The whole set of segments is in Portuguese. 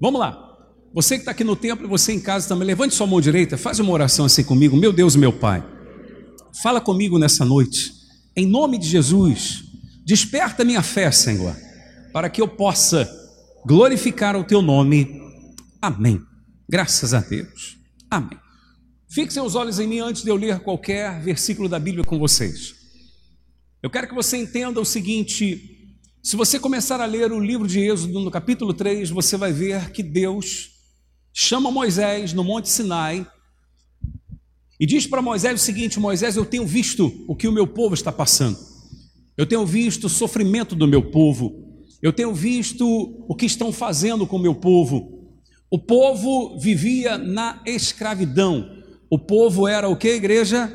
Vamos lá. Você que está aqui no templo e você em casa também, levante sua mão direita, faz uma oração assim comigo. Meu Deus, meu Pai, fala comigo nessa noite. Em nome de Jesus, desperta minha fé, Senhor, para que eu possa glorificar o teu nome. Amém. Graças a Deus. Amém. Fixem os olhos em mim antes de eu ler qualquer versículo da Bíblia com vocês. Eu quero que você entenda o seguinte: se você começar a ler o livro de Êxodo, no capítulo 3, você vai ver que Deus chama Moisés no Monte Sinai e diz para Moisés o seguinte: Moisés, eu tenho visto o que o meu povo está passando, eu tenho visto o sofrimento do meu povo, eu tenho visto o que estão fazendo com o meu povo. O povo vivia na escravidão, o povo era o que, igreja?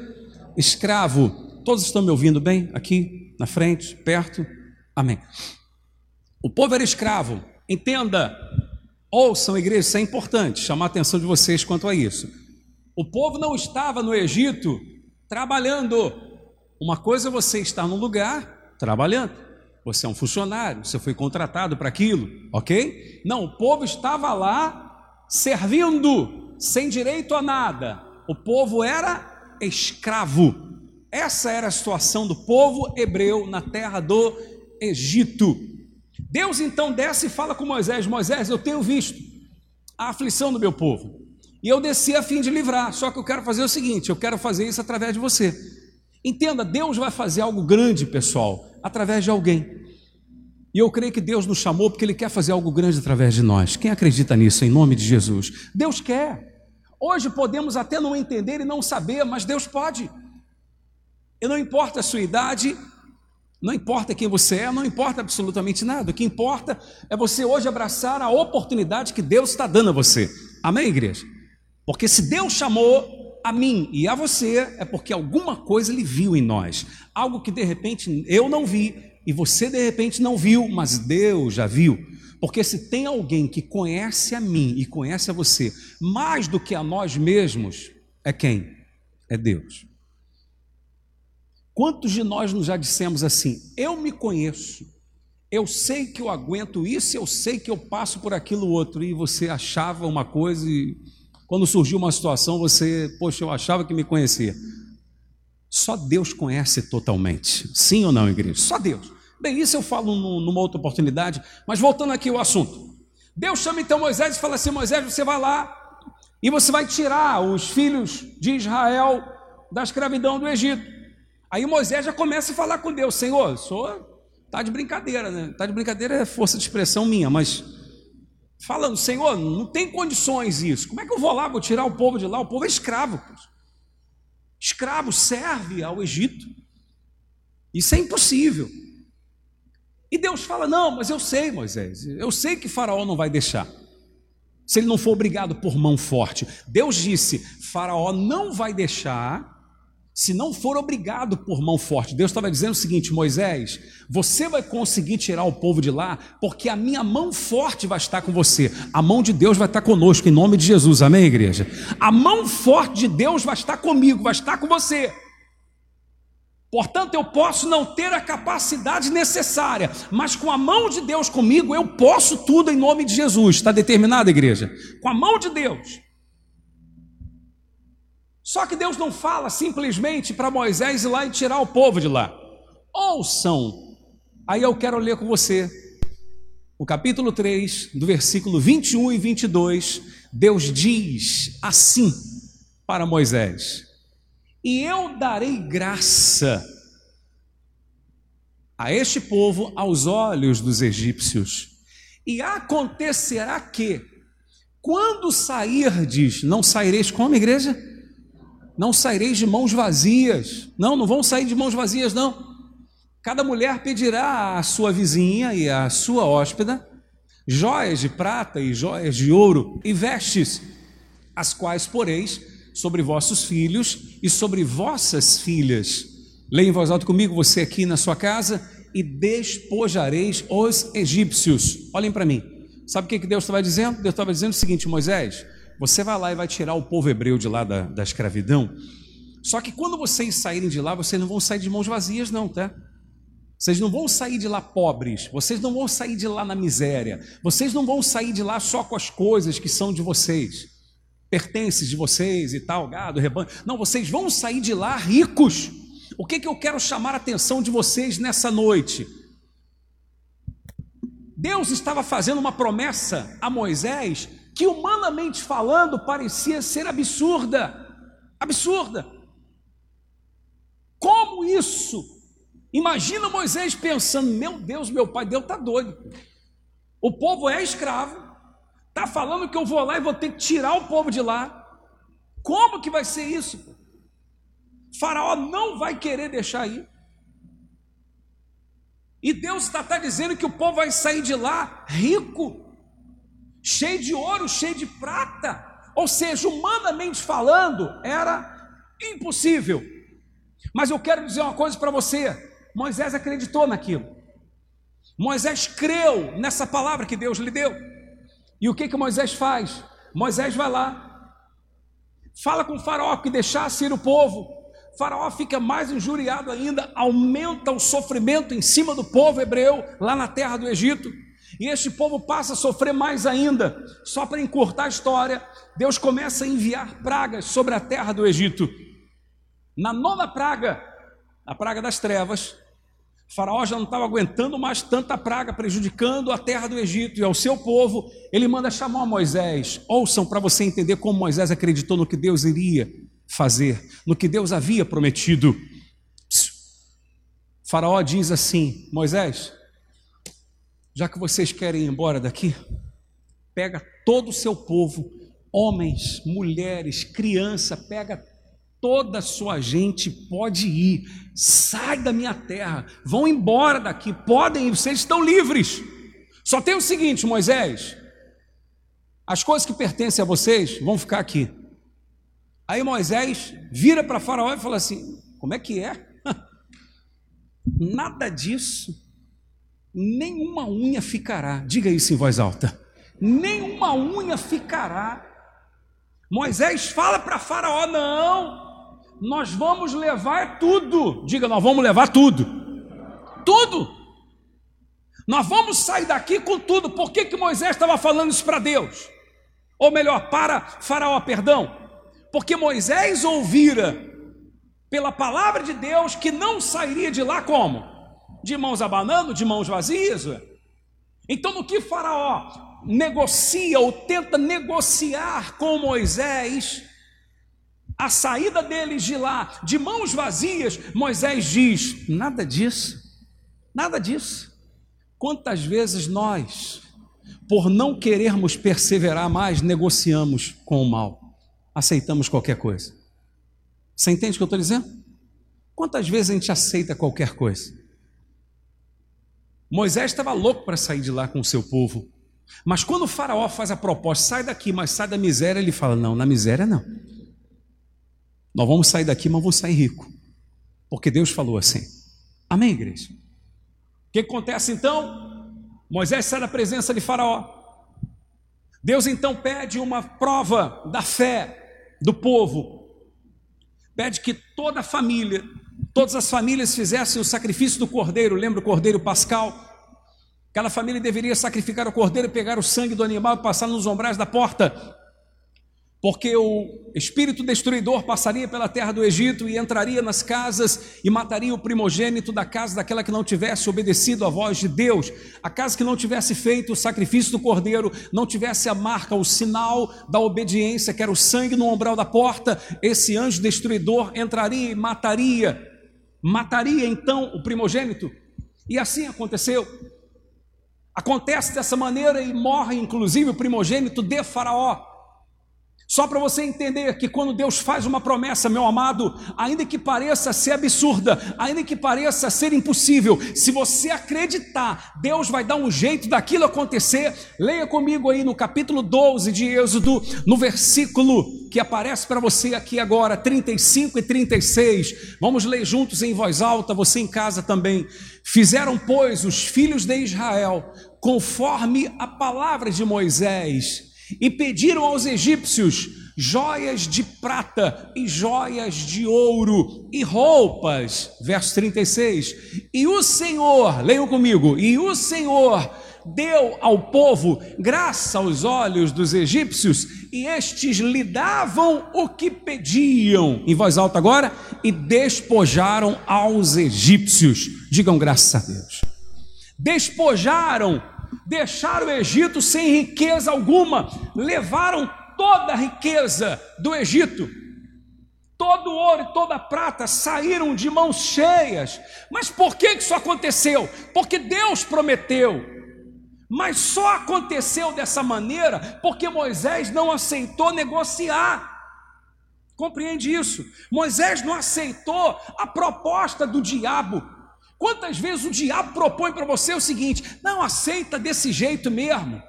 Escravo. Todos estão me ouvindo bem? Aqui, na frente, perto? Amém. O povo era escravo. Entenda, ouçam, igreja, isso é importante, chamar a atenção de vocês quanto a isso. O povo não estava no Egito trabalhando. Uma coisa é você estar num lugar trabalhando. Você é um funcionário, você foi contratado para aquilo, ok? Não, o povo estava lá servindo, sem direito a nada. O povo era escravo. Essa era a situação do povo hebreu na terra do Egito. Deus então desce e fala com Moisés: Moisés, eu tenho visto a aflição do meu povo. E eu desci a fim de livrar. Só que eu quero fazer o seguinte: eu quero fazer isso através de você. Entenda, Deus vai fazer algo grande, pessoal, através de alguém. E eu creio que Deus nos chamou porque Ele quer fazer algo grande através de nós. Quem acredita nisso, em nome de Jesus? Deus quer. Hoje podemos até não entender e não saber, mas Deus pode. E não importa a sua idade, não importa quem você é, não importa absolutamente nada. O que importa é você hoje abraçar a oportunidade que Deus está dando a você. Amém, igreja? Porque se Deus chamou a mim e a você, é porque alguma coisa Ele viu em nós. Algo que de repente eu não vi e você de repente não viu, mas Deus já viu. Porque se tem alguém que conhece a mim e conhece a você mais do que a nós mesmos, é quem? É Deus. Quantos de nós nos já dissemos assim: eu me conheço, eu sei que eu aguento isso, eu sei que eu passo por aquilo outro, e você achava uma coisa e quando surgiu uma situação você, poxa, eu achava que me conhecia. Só Deus conhece totalmente. Sim ou não, igreja? Só Deus. Bem, isso eu falo numa outra oportunidade, mas voltando aqui ao assunto. Deus chama então Moisés e fala assim: Moisés, você vai lá e você vai tirar os filhos de Israel da escravidão do Egito. Aí Moisés já começa a falar com Deus: Senhor, sou tá de brincadeira, né? Tá de brincadeira é força de expressão minha, mas falando, Senhor, não tem condições isso. Como é que eu vou lá, vou tirar o povo de lá? O povo é escravo. Escravo serve ao Egito. Isso é impossível. E Deus fala: Não, mas eu sei, Moisés, eu sei que Faraó não vai deixar. Se ele não for obrigado por mão forte. Deus disse: Faraó não vai deixar se não for obrigado por mão forte. Deus estava dizendo o seguinte: Moisés, você vai conseguir tirar o povo de lá, porque a minha mão forte vai estar com você. A mão de Deus vai estar conosco, em nome de Jesus, amém, igreja? A mão forte de Deus vai estar comigo, vai estar com você. Portanto, eu posso não ter a capacidade necessária, mas com a mão de Deus comigo, eu posso tudo em nome de Jesus. Está determinado, igreja? Com a mão de Deus. Só que Deus não fala simplesmente para Moisés ir lá e tirar o povo de lá. Ouçam. Aí eu quero ler com você o capítulo 3, do versículo 21 e 22. Deus diz assim para Moisés: E eu darei graça a este povo aos olhos dos egípcios. E acontecerá que, quando sairdes, não saireis como igreja? Não saireis de mãos vazias. Não, não vão sair de mãos vazias, não. Cada mulher pedirá à sua vizinha e à sua hóspeda joias de prata e joias de ouro e vestes, as quais poreis sobre vossos filhos e sobre vossas filhas. Leia em voz alta comigo, você aqui na sua casa, e despojareis os egípcios. Olhem para mim. Sabe o que Deus estava dizendo? Deus estava dizendo o seguinte: Moisés, você vai lá e vai tirar o povo hebreu de lá da, da escravidão. Só que quando vocês saírem de lá, vocês não vão sair de mãos vazias, não, tá? Vocês não vão sair de lá pobres, vocês não vão sair de lá na miséria, vocês não vão sair de lá só com as coisas que são de vocês, pertences de vocês e tal, gado, rebanho. Não, vocês vão sair de lá ricos. O que, que eu quero chamar a atenção de vocês nessa noite? Deus estava fazendo uma promessa a Moisés que, humanamente falando, parecia ser absurda. Absurda. Como isso? Imagina Moisés pensando: meu Deus, meu pai, Deus está doido. O povo é escravo, está falando que eu vou lá e vou ter que tirar o povo de lá. Como que vai ser isso? Faraó não vai querer deixar ir. E Deus está tá dizendo que o povo vai sair de lá rico, cheio de ouro, cheio de prata. Ou seja, humanamente falando, era impossível. Mas eu quero dizer uma coisa para você: Moisés acreditou naquilo. Moisés creu nessa palavra que Deus lhe deu. E o que que Moisés faz? Moisés vai lá, fala com o faraó que deixasse ir o povo, Faraó fica mais injuriado ainda, aumenta o sofrimento em cima do povo hebreu lá na terra do Egito. E este povo passa a sofrer mais ainda. Só para encurtar a história, Deus começa a enviar pragas sobre a terra do Egito. Na nona praga, a praga das trevas, Faraó já não estava aguentando mais tanta praga, prejudicando a terra do Egito e ao seu povo. Ele manda chamar Moisés. Ouçam para você entender como Moisés acreditou no que Deus iria fazer, no que Deus havia prometido. Faraó diz assim: Moisés, já que vocês querem ir embora daqui, pega todo o seu povo, homens, mulheres, criança, pega toda a sua gente, pode ir, sai da minha terra, vão embora daqui, podem ir, vocês estão livres. Só tem o seguinte, Moisés: as coisas que pertencem a vocês vão ficar aqui. Aí Moisés vira para Faraó e fala assim: Como é que é? Nada disso, nenhuma unha ficará. Diga isso em voz alta: Nenhuma unha ficará. Moisés fala para Faraó: Não, nós vamos levar tudo. Diga, nós vamos levar tudo. Tudo. Nós vamos sair daqui com tudo. Por que, que Moisés estava falando isso para Deus? Ou melhor, para Faraó, perdão porque Moisés ouvira pela palavra de Deus que não sairia de lá como? De mãos abanando, de mãos vazias. Então, no que Faraó negocia ou tenta negociar com Moisés, a saída deles de lá, de mãos vazias, Moisés diz: nada disso, nada disso. Quantas vezes nós, por não querermos perseverar mais, negociamos com o mal? aceitamos qualquer coisa. Você entende o que eu estou dizendo? Quantas vezes a gente aceita qualquer coisa? Moisés estava louco para sair de lá com o seu povo. Mas quando o faraó faz a proposta, sai daqui, mas sai da miséria, ele fala: não, na miséria não. Nós vamos sair daqui, mas vamos sair rico. Porque Deus falou assim. Amém, igreja? O que acontece então? Moisés sai da presença de Faraó. Deus então pede uma prova da fé do povo, pede que toda a família, todas as famílias fizessem o sacrifício do cordeiro, lembra o cordeiro pascal? Aquela família deveria sacrificar o cordeiro, pegar o sangue do animal e passar nos umbrais da porta porque o espírito destruidor passaria pela terra do Egito e entraria nas casas e mataria o primogênito da casa daquela que não tivesse obedecido à voz de Deus, a casa que não tivesse feito o sacrifício do cordeiro, não tivesse a marca, o sinal da obediência, que era o sangue no umbral da porta, esse anjo destruidor entraria e mataria, mataria então o primogênito. E assim aconteceu. Acontece dessa maneira e morre inclusive o primogênito de Faraó. Só para você entender que quando Deus faz uma promessa, meu amado, ainda que pareça ser absurda, ainda que pareça ser impossível, se você acreditar, Deus vai dar um jeito daquilo acontecer. Leia comigo aí no capítulo 12 de Êxodo, no versículo que aparece para você aqui agora, 35 e 36. Vamos ler juntos em voz alta, você em casa também. Fizeram, pois, os filhos de Israel, conforme a palavra de Moisés, e pediram aos egípcios joias de prata e joias de ouro e roupas. Verso 36. E o Senhor, leiam comigo, e o Senhor deu ao povo graça aos olhos dos egípcios, e estes lhe davam o que pediam, em voz alta agora, e despojaram aos egípcios. Digam graças a Deus. Despojaram, deixaram o Egito sem riqueza alguma, levaram toda a riqueza do Egito todo o ouro e toda a prata saíram de mãos cheias. Mas por que isso aconteceu? Porque Deus prometeu. Mas só aconteceu dessa maneira porque Moisés não aceitou negociar. Compreende isso? Moisés não aceitou a proposta do diabo. Quantas vezes o diabo propõe para você o seguinte: não aceita desse jeito mesmo.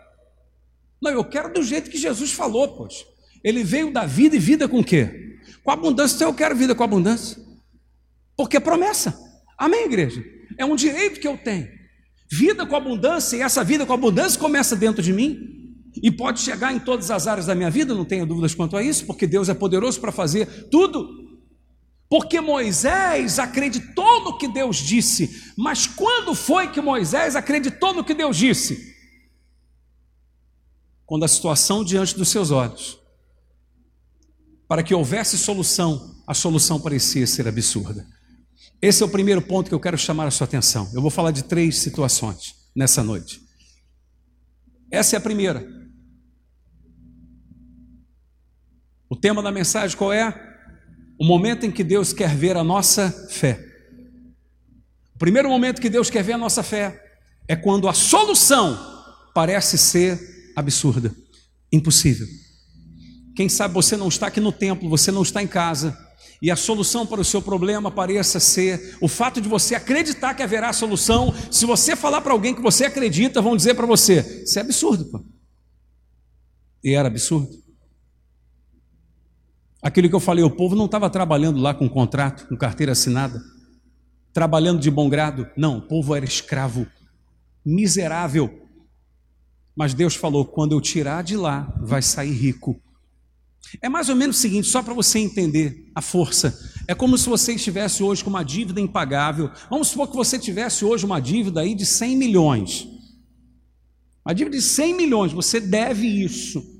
Não, eu quero do jeito que Jesus falou, pois. Ele veio da vida e vida com o quê? Com abundância. Então eu quero vida com abundância. Porque é promessa. Amém, igreja? É um direito que eu tenho. Vida com abundância, e essa vida com abundância começa dentro de mim, e pode chegar em todas as áreas da minha vida, não tenho dúvidas quanto a isso, porque Deus é poderoso para fazer tudo. Porque Moisés acreditou no que Deus disse, mas quando foi que Moisés acreditou no que Deus disse? Quando a situação diante dos seus olhos, para que houvesse solução, a solução parecia ser absurda. Esse é o primeiro ponto que eu quero chamar a sua atenção. Eu vou falar de três situações nessa noite. Essa é a primeira. O tema da mensagem qual é? O momento em que Deus quer ver a nossa fé. O primeiro momento que Deus quer ver a nossa fé é quando a solução parece ser absurda, impossível. Quem sabe você não está aqui no templo, você não está em casa, e a solução para o seu problema pareça ser o fato de você acreditar que haverá solução. Se você falar para alguém que você acredita, vão dizer para você: Isso é absurdo, pô. E era absurdo. Aquilo que eu falei, o povo não estava trabalhando lá com contrato, com carteira assinada, trabalhando de bom grado. Não, o povo era escravo, miserável. Mas Deus falou: quando eu tirar de lá, vai sair rico. É mais ou menos o seguinte, só para você entender a força. É como se você estivesse hoje com uma dívida impagável. Vamos supor que você tivesse hoje uma dívida aí de 100 milhões. Uma dívida de 100 milhões, você deve isso.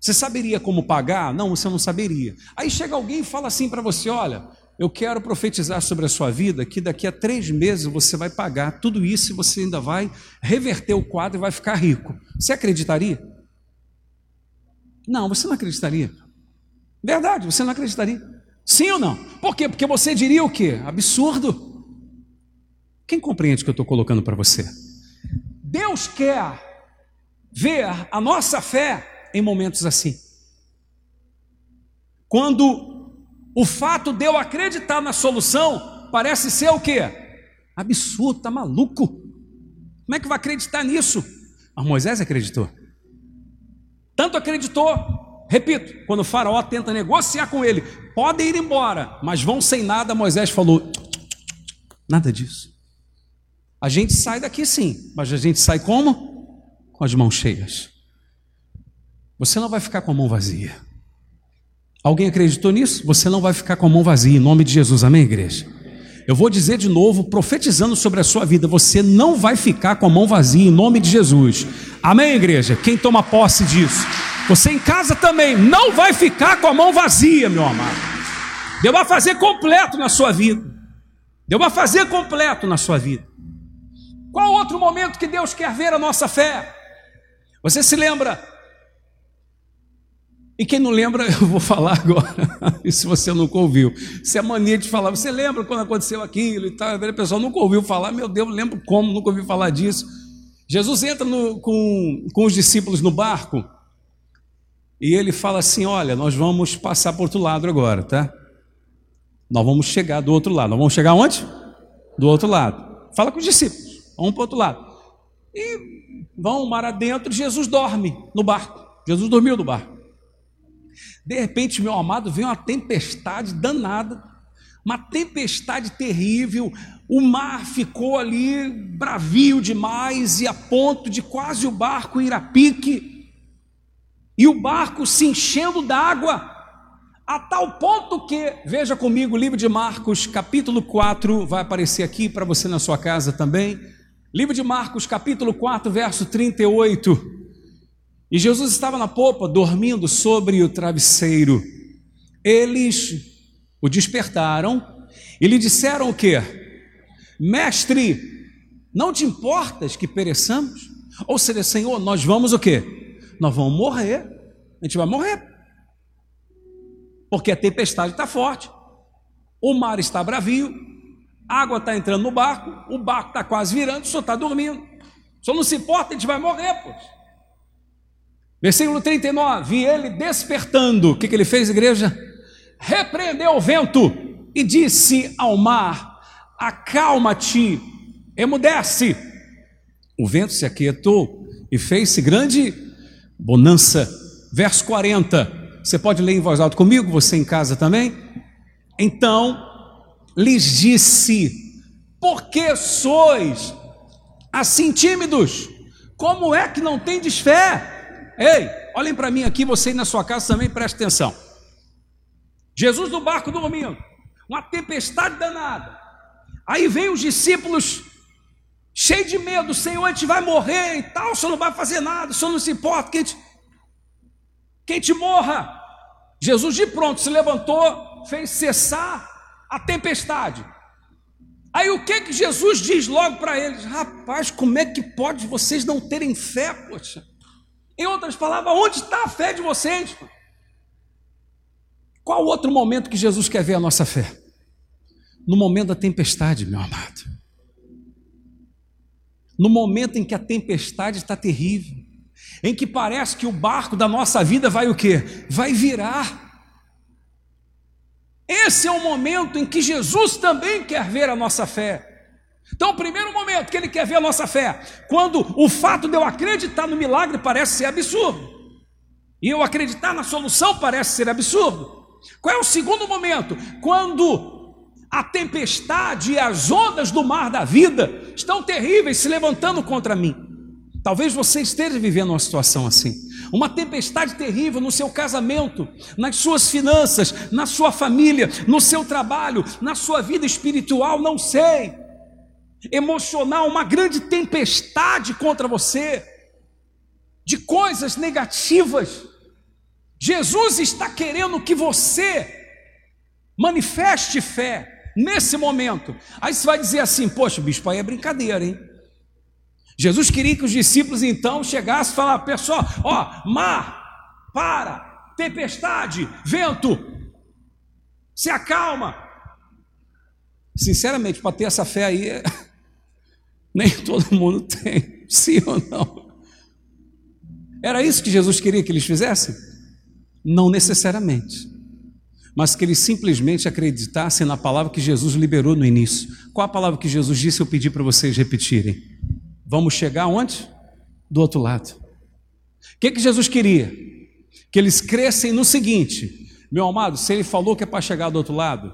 Você saberia como pagar? Não, você não saberia. Aí chega alguém e fala assim para você: olha, eu quero profetizar sobre a sua vida que daqui a três meses você vai pagar tudo isso e você ainda vai reverter o quadro e vai ficar rico. Você acreditaria? Não, você não acreditaria. Verdade, você não acreditaria. Sim ou não? Por quê? Porque você diria o quê? Absurdo. Quem compreende o que eu estou colocando para você? Deus quer ver a nossa fé em momentos assim. Quando o fato de eu acreditar na solução parece ser o quê? Absurdo, tá maluco. Como é que vai acreditar nisso? Mas Moisés acreditou. Tanto acreditou Repito, quando o faraó tenta negociar com ele, podem ir embora, mas vão sem nada, Moisés falou: nada disso. A gente sai daqui sim, mas a gente sai como? Com as mãos cheias. Você não vai ficar com a mão vazia. Alguém acreditou nisso? Você não vai ficar com a mão vazia, em nome de Jesus, amém, igreja? Eu vou dizer de novo, profetizando sobre a sua vida, você não vai ficar com a mão vazia, em nome de Jesus, amém, igreja? Quem toma posse disso? Você em casa também não vai ficar com a mão vazia, meu amado. Deus vai fazer completo na sua vida. Deus vai fazer completo na sua vida. Qual outro momento que Deus quer ver a nossa fé? Você se lembra? E quem não lembra, eu vou falar agora. e se você nunca ouviu, se é mania de falar, você lembra quando aconteceu aquilo e tal? A pessoa nunca ouviu falar, meu Deus, lembro como, nunca ouvi falar disso. Jesus entra no, com, com os discípulos no barco e ele fala assim: Olha, nós vamos passar para o outro lado agora, tá? Nós vamos chegar do outro lado. Nós vamos chegar onde? Do outro lado. Fala com os discípulos. Vamos para o outro lado. E vão mar adentro. Jesus dorme no barco. Jesus dormiu no barco. De repente, meu amado, vem uma tempestade danada. Uma tempestade terrível. O mar ficou ali bravio demais e a ponto de quase o barco ir a pique. E o barco se enchendo d'água, a tal ponto que, veja comigo o livro de Marcos, capítulo 4, vai aparecer aqui para você na sua casa também. Livro de Marcos, capítulo 4, verso 38. E Jesus estava na popa, dormindo sobre o travesseiro. Eles o despertaram e lhe disseram o quê? Mestre, não te importas que pereçamos? Ou seja, Senhor, nós vamos o quê? Nós vamos morrer. A gente vai morrer. Porque a tempestade está forte. O mar está bravio. A água está entrando no barco. O barco está quase virando. O senhor está dormindo. O senhor não se importa, a gente vai morrer, pois. Versículo 39. E ele despertando. O que, que ele fez, igreja? Repreendeu o vento e disse ao mar: Acalma-te, emudece. O vento se aquietou e fez-se grande bonança. Verso 40. Você pode ler em voz alta comigo, você em casa também? Então lhes disse: Por que sois assim tímidos? Como é que não tendes fé? Ei, olhem para mim aqui, você na sua casa também preste atenção. Jesus no barco dormindo, uma tempestade danada. Aí vem os discípulos cheio de medo, Senhor, a gente vai morrer e tal, o Senhor não vai fazer nada, o Senhor não se importa, quem te, quem te morra. Jesus de pronto se levantou, fez cessar a tempestade. Aí o que que Jesus diz logo para eles? Rapaz, como é que pode vocês não terem fé, poxa? Em outras palavras, onde está a fé de vocês? Qual outro momento que Jesus quer ver a nossa fé? No momento da tempestade, meu amado no momento em que a tempestade está terrível, em que parece que o barco da nossa vida vai o quê? Vai virar. Esse é o momento em que Jesus também quer ver a nossa fé. Então, o primeiro momento que ele quer ver a nossa fé, quando o fato de eu acreditar no milagre parece ser absurdo, e eu acreditar na solução parece ser absurdo. Qual é o segundo momento? Quando a tempestade e as ondas do mar da vida estão terríveis se levantando contra mim. Talvez você esteja vivendo uma situação assim. Uma tempestade terrível no seu casamento, nas suas finanças, na sua família, no seu trabalho, na sua vida espiritual, não sei. Emocional, uma grande tempestade contra você, de coisas negativas. Jesus está querendo que você manifeste fé, nesse momento. Aí você vai dizer assim: Poxa, bispo, aí é brincadeira, hein? Jesus queria que os discípulos então chegassem e falassem: Pessoal, ó, mar, para, tempestade, vento, se acalma. Sinceramente, para ter essa fé aí, nem todo mundo tem, sim ou não? Era isso que Jesus queria que eles fizessem? Não necessariamente mas que eles simplesmente acreditassem na palavra que Jesus liberou no início. Qual a palavra que Jesus disse? Eu pedi para vocês repetirem. Vamos chegar onde? Do outro lado. O que, que Jesus queria? Que eles crescem no seguinte: meu amado, se ele falou que é para chegar do outro lado,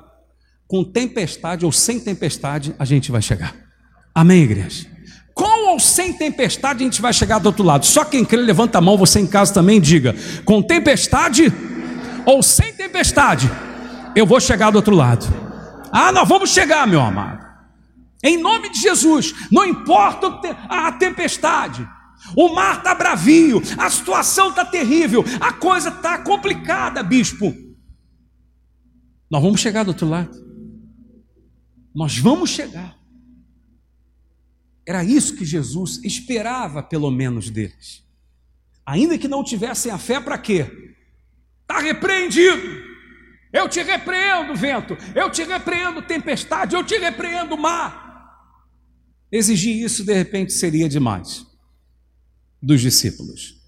com tempestade ou sem tempestade, a gente vai chegar. Amém, igreja? Com ou sem tempestade, a gente vai chegar do outro lado. Só quem crê, levanta a mão, você em casa também diga: com tempestade ou sem tempestade, eu vou chegar do outro lado. Ah, nós vamos chegar, meu amado. Em nome de Jesus, não importa a tempestade, o mar está bravio, a situação está terrível, a coisa está complicada, bispo. Nós vamos chegar do outro lado. Nós vamos chegar. Era isso que Jesus esperava, pelo menos, deles. Ainda que não tivessem a fé para quê? Está repreendido. Eu te repreendo, vento. Eu te repreendo, tempestade. Eu te repreendo, mar. Exigir isso, de repente, seria demais dos discípulos.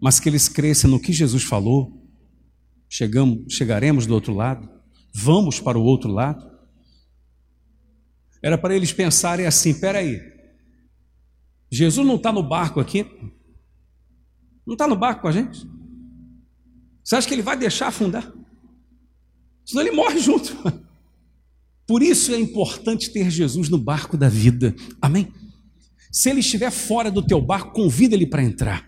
Mas que eles crescem no que Jesus falou, chegamos, chegaremos do outro lado, vamos para o outro lado. Era para eles pensarem assim: peraí, Jesus não está no barco aqui? Não está no barco com a gente? Você acha que ele vai deixar afundar? Senão ele morre junto. Por isso é importante ter Jesus no barco da vida. Amém? Se ele estiver fora do teu barco, convida ele para entrar.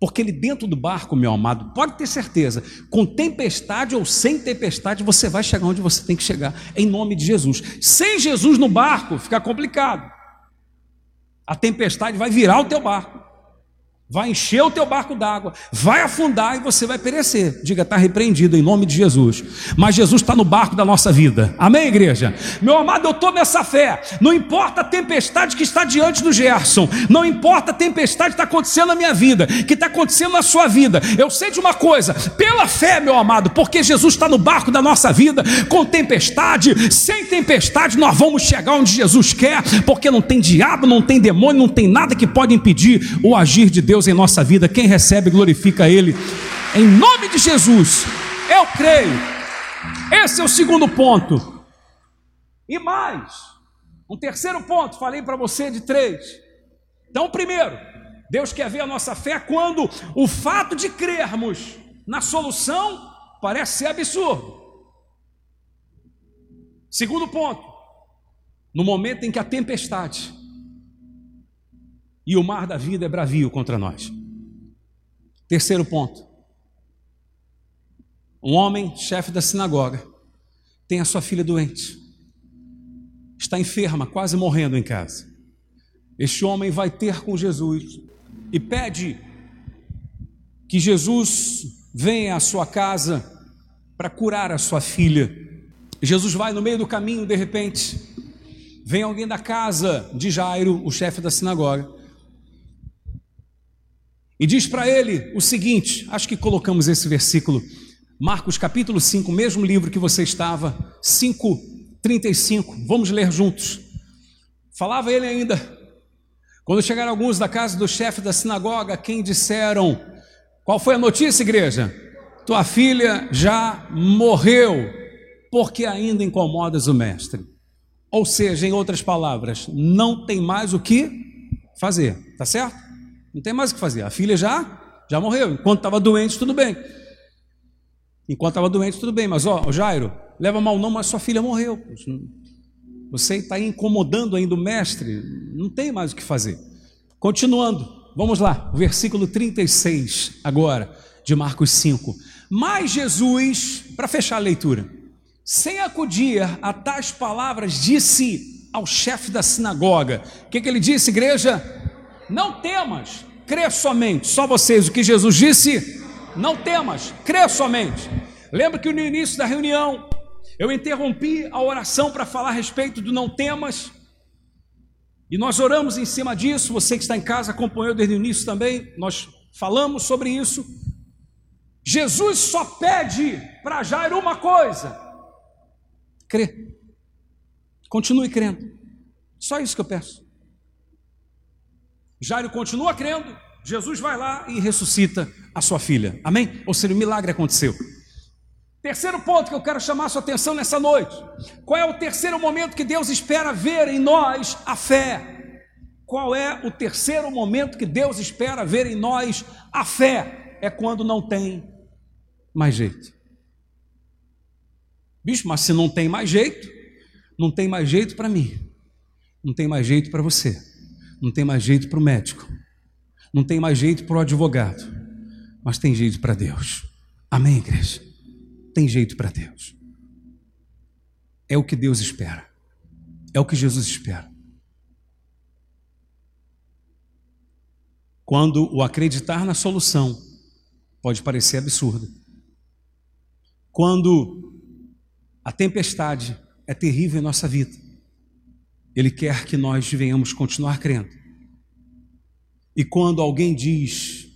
Porque ele dentro do barco, meu amado, pode ter certeza, com tempestade ou sem tempestade, você vai chegar onde você tem que chegar, em nome de Jesus. Sem Jesus no barco, fica complicado. A tempestade vai virar o teu barco vai encher o teu barco d'água, vai afundar e você vai perecer. Diga, está repreendido em nome de Jesus. Mas Jesus está no barco da nossa vida. Amém, igreja? Meu amado, eu estou nessa fé. Não importa a tempestade que está diante do Gerson, não importa a tempestade que está acontecendo na minha vida, que está acontecendo na sua vida. Eu sei de uma coisa, pela fé, meu amado, porque Jesus está no barco da nossa vida, com tempestade, sem tempestade, nós vamos chegar onde Jesus quer, porque não tem diabo, não tem demônio, não tem nada que pode impedir o agir de Deus Deus em nossa vida. Quem recebe, glorifica Ele. Em nome de Jesus, eu creio. Esse é o segundo ponto. E mais, um terceiro ponto, falei para você de três. Então, primeiro, Deus quer ver a nossa fé quando o fato de crermos na solução parece ser absurdo. Segundo ponto, no momento em que a tempestade e o mar da vida é bravio contra nós. Terceiro ponto. Um homem, chefe da sinagoga, tem a sua filha doente. Está enferma, quase morrendo em casa. Este homem vai ter com Jesus e pede que Jesus venha à sua casa para curar a sua filha. Jesus vai no meio do caminho, de repente, vem alguém da casa de Jairo, o chefe da sinagoga, e diz para ele o seguinte: acho que colocamos esse versículo, Marcos capítulo 5, mesmo livro que você estava, 5:35. Vamos ler juntos. Falava ele ainda, quando chegaram alguns da casa do chefe da sinagoga, quem disseram: Qual foi a notícia, igreja? Tua filha já morreu, porque ainda incomodas o mestre. Ou seja, em outras palavras, não tem mais o que fazer, tá certo? Não tem mais o que fazer. A filha já já morreu. Enquanto estava doente, tudo bem. Enquanto estava doente, tudo bem. Mas, ó, Jairo, leva mal não, mas sua filha morreu. Você está incomodando ainda o mestre. Não tem mais o que fazer. Continuando, vamos lá. Versículo 36 agora, de Marcos 5. Mas Jesus, para fechar a leitura, sem acudir a tais palavras, disse ao chefe da sinagoga: O que, que ele disse, igreja? Não temas, crê somente. Só vocês, o que Jesus disse? Não temas, crê somente. Lembra que no início da reunião eu interrompi a oração para falar a respeito do não temas. E nós oramos em cima disso. Você que está em casa acompanhou desde o início também. Nós falamos sobre isso. Jesus só pede para Jairo uma coisa: crê. Continue crendo. Só isso que eu peço. Jairo continua crendo, Jesus vai lá e ressuscita a sua filha. Amém? Ou seja, o milagre aconteceu. Terceiro ponto que eu quero chamar a sua atenção nessa noite. Qual é o terceiro momento que Deus espera ver em nós a fé? Qual é o terceiro momento que Deus espera ver em nós a fé? É quando não tem mais jeito. Bicho, mas se não tem mais jeito, não tem mais jeito para mim, não tem mais jeito para você. Não tem mais jeito para o médico, não tem mais jeito para o advogado, mas tem jeito para Deus. Amém, igreja? Tem jeito para Deus. É o que Deus espera, é o que Jesus espera. Quando o acreditar na solução pode parecer absurdo, quando a tempestade é terrível em nossa vida, ele quer que nós venhamos continuar crendo. E quando alguém diz,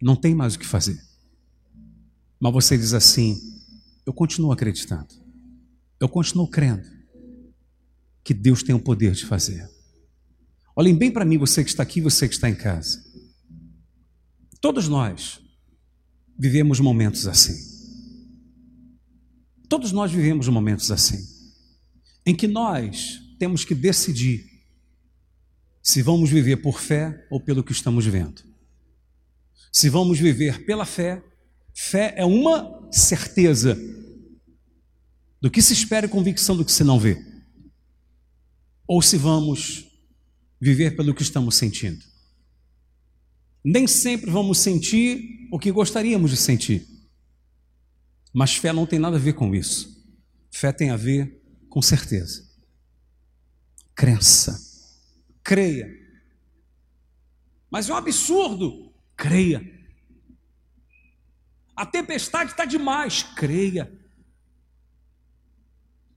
não tem mais o que fazer, mas você diz assim, eu continuo acreditando, eu continuo crendo que Deus tem o poder de fazer. Olhem bem para mim, você que está aqui, você que está em casa. Todos nós vivemos momentos assim. Todos nós vivemos momentos assim, em que nós temos que decidir se vamos viver por fé ou pelo que estamos vendo. Se vamos viver pela fé, fé é uma certeza do que se espera e convicção do que se não vê. Ou se vamos viver pelo que estamos sentindo. Nem sempre vamos sentir o que gostaríamos de sentir. Mas fé não tem nada a ver com isso. Fé tem a ver com certeza. Crença. Creia. Mas é um absurdo. Creia. A tempestade está demais. Creia.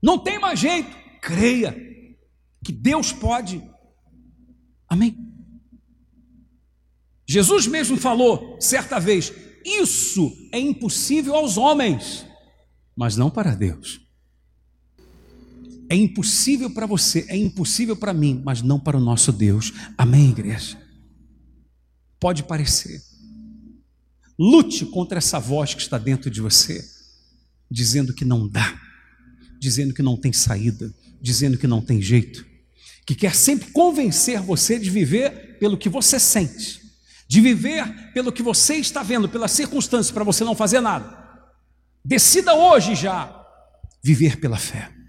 Não tem mais jeito. Creia que Deus pode. Amém. Jesus mesmo falou certa vez: Isso é impossível aos homens, mas não para Deus. É impossível para você, é impossível para mim, mas não para o nosso Deus. Amém, igreja? Pode parecer. Lute contra essa voz que está dentro de você, dizendo que não dá, dizendo que não tem saída, dizendo que não tem jeito, que quer sempre convencer você de viver pelo que você sente, de viver pelo que você está vendo, pelas circunstâncias, para você não fazer nada. Decida hoje já viver pela fé.